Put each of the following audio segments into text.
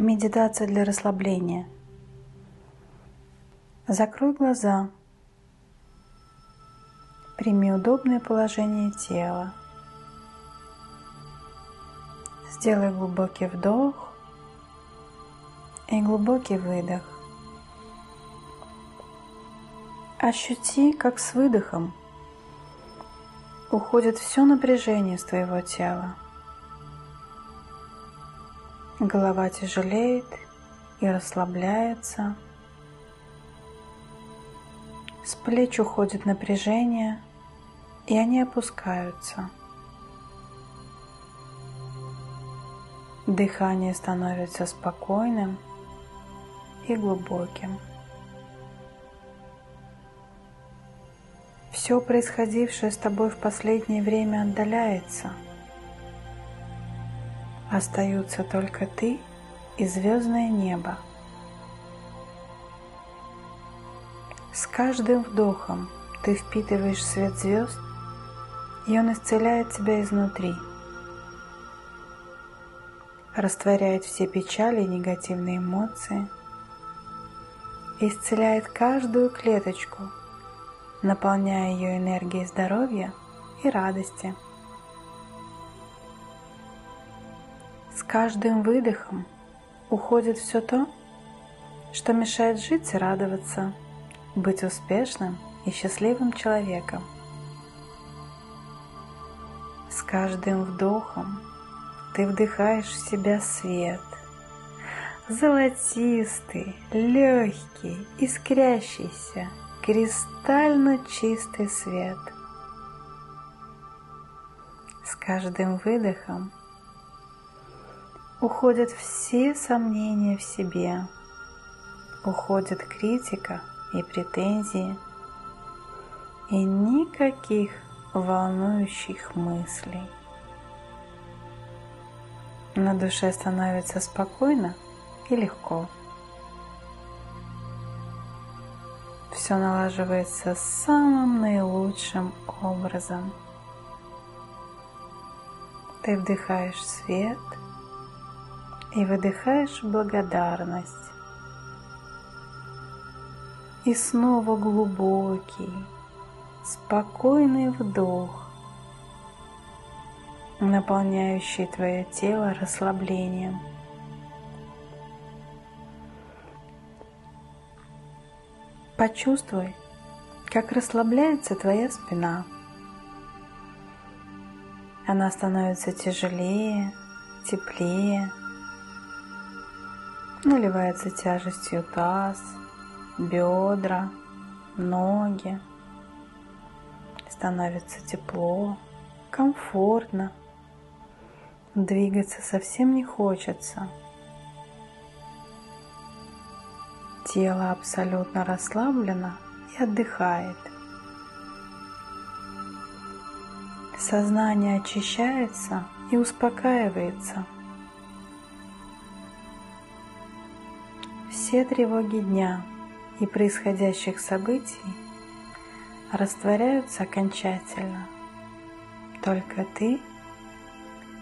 Медитация для расслабления. Закрой глаза. Прими удобное положение тела. Сделай глубокий вдох и глубокий выдох. Ощути, как с выдохом уходит все напряжение с твоего тела. Голова тяжелеет и расслабляется. С плеч уходит напряжение, и они опускаются. Дыхание становится спокойным и глубоким. Все происходившее с тобой в последнее время отдаляется – Остаются только ты и звездное небо. С каждым вдохом ты впитываешь свет звезд, и он исцеляет тебя изнутри, растворяет все печали и негативные эмоции, исцеляет каждую клеточку, наполняя ее энергией здоровья и радости. Каждым выдохом уходит все то, что мешает жить и радоваться, быть успешным и счастливым человеком. С каждым вдохом ты вдыхаешь в себя свет, золотистый, легкий, искрящийся, кристально чистый свет. С каждым выдохом уходят все сомнения в себе, уходит критика и претензии, и никаких волнующих мыслей. На душе становится спокойно и легко. Все налаживается самым наилучшим образом. Ты вдыхаешь свет – и выдыхаешь благодарность. И снова глубокий, спокойный вдох, наполняющий твое тело расслаблением. Почувствуй, как расслабляется твоя спина. Она становится тяжелее, теплее, наливается тяжестью таз, бедра, ноги. Становится тепло, комфортно. Двигаться совсем не хочется. Тело абсолютно расслаблено и отдыхает. Сознание очищается и успокаивается – все тревоги дня и происходящих событий растворяются окончательно. Только ты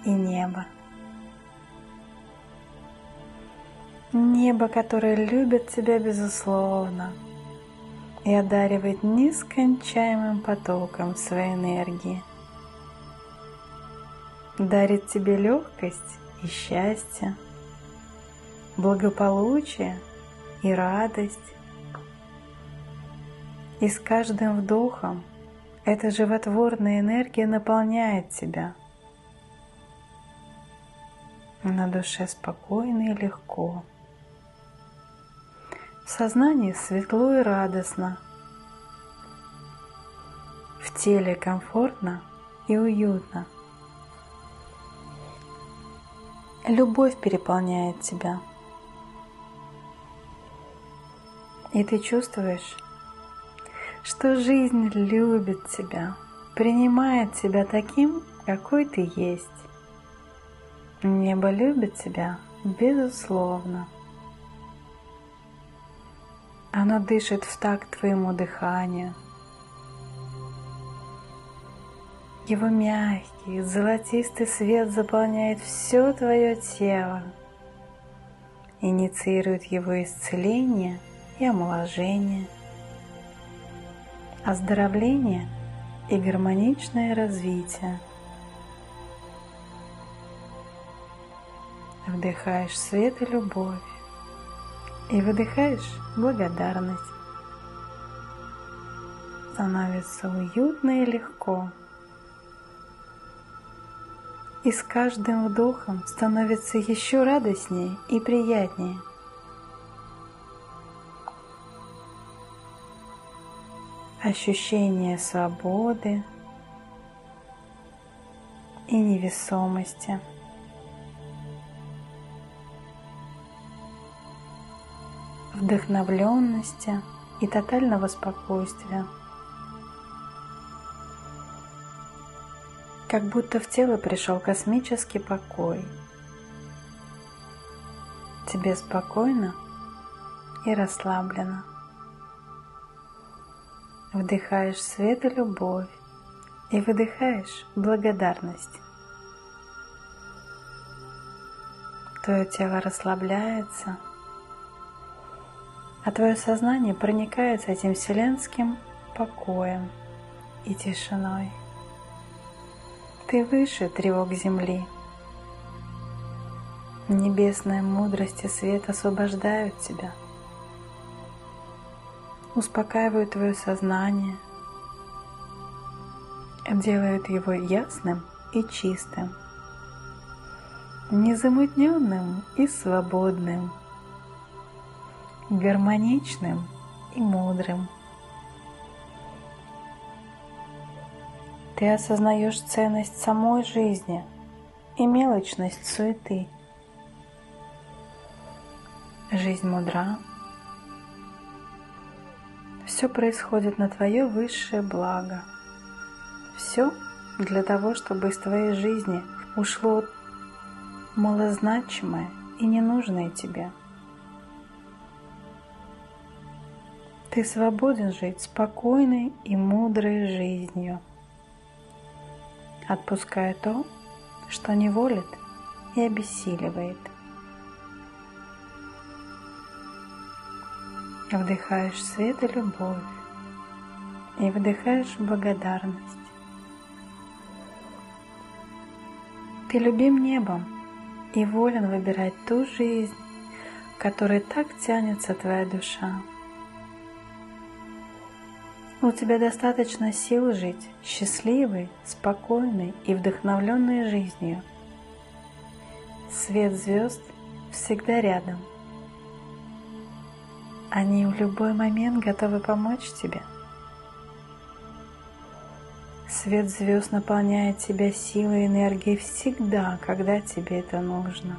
и небо. Небо, которое любит тебя безусловно и одаривает нескончаемым потоком своей энергии. Дарит тебе легкость и счастье, благополучие и радость. И с каждым вдохом эта животворная энергия наполняет тебя. На душе спокойно и легко. В сознании светло и радостно. В теле комфортно и уютно. Любовь переполняет тебя – И ты чувствуешь, что жизнь любит тебя, принимает тебя таким, какой ты есть. Небо любит тебя, безусловно. Оно дышит в такт твоему дыханию. Его мягкий, золотистый свет заполняет все твое тело. инициирует его исцеление и омоложение, оздоровление и гармоничное развитие. Вдыхаешь свет и любовь и выдыхаешь благодарность. Становится уютно и легко. И с каждым вдохом становится еще радостнее и приятнее. Ощущение свободы и невесомости. вдохновленности и тотального спокойствия. Как будто в тело пришел космический покой. Тебе спокойно и расслаблено. Вдыхаешь свет и любовь и выдыхаешь благодарность. Твое тело расслабляется – а твое сознание проникает этим вселенским покоем и тишиной. Ты выше тревог земли. Небесная мудрость и свет освобождают тебя, успокаивают твое сознание, делают его ясным и чистым, незамутненным и свободным – гармоничным и мудрым. Ты осознаешь ценность самой жизни и мелочность суеты. Жизнь мудра. Все происходит на твое высшее благо. Все для того, чтобы из твоей жизни ушло малозначимое и ненужное тебе – Ты свободен жить спокойной и мудрой жизнью, отпуская то, что неволит и обессиливает. Вдыхаешь свет и любовь и вдыхаешь благодарность. Ты любим небом и волен выбирать ту жизнь, которой так тянется твоя душа. У тебя достаточно сил жить счастливой, спокойной и вдохновленной жизнью. Свет звезд всегда рядом. Они в любой момент готовы помочь тебе. Свет звезд наполняет тебя силой и энергией всегда, когда тебе это нужно.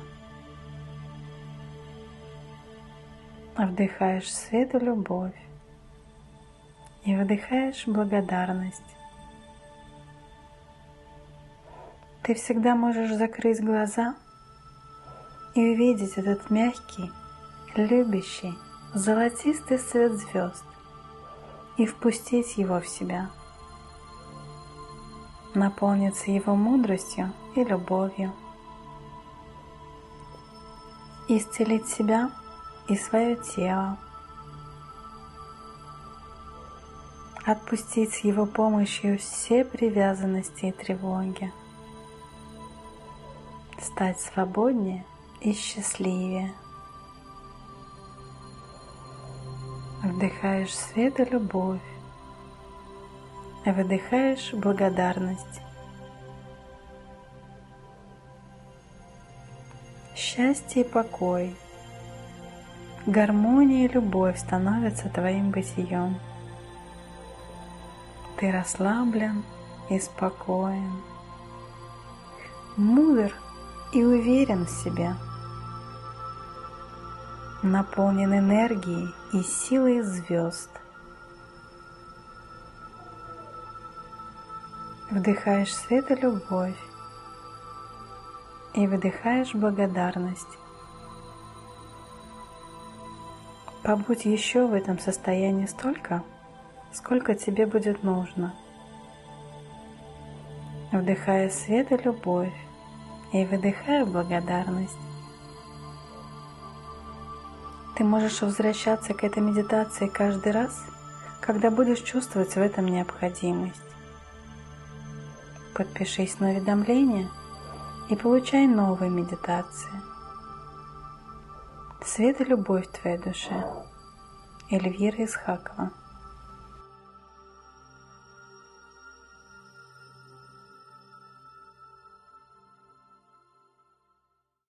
Вдыхаешь свет и любовь и выдыхаешь благодарность. Ты всегда можешь закрыть глаза и увидеть этот мягкий, любящий, золотистый свет звезд и впустить его в себя, наполниться его мудростью и любовью, исцелить себя и свое тело, отпустить с Его помощью все привязанности и тревоги, стать свободнее и счастливее. Вдыхаешь свет и любовь, выдыхаешь благодарность. Счастье и покой, гармония и любовь становятся твоим бытием. Ты расслаблен и спокоен, мудр и уверен в себе, наполнен энергией и силой звезд. Вдыхаешь свет и любовь и выдыхаешь благодарность. Побудь еще в этом состоянии столько, сколько тебе будет нужно. Вдыхая свет и любовь и выдыхая благодарность. Ты можешь возвращаться к этой медитации каждый раз, когда будешь чувствовать в этом необходимость. Подпишись на уведомления и получай новые медитации. Свет и любовь в твоей душе. Эльвира Исхакова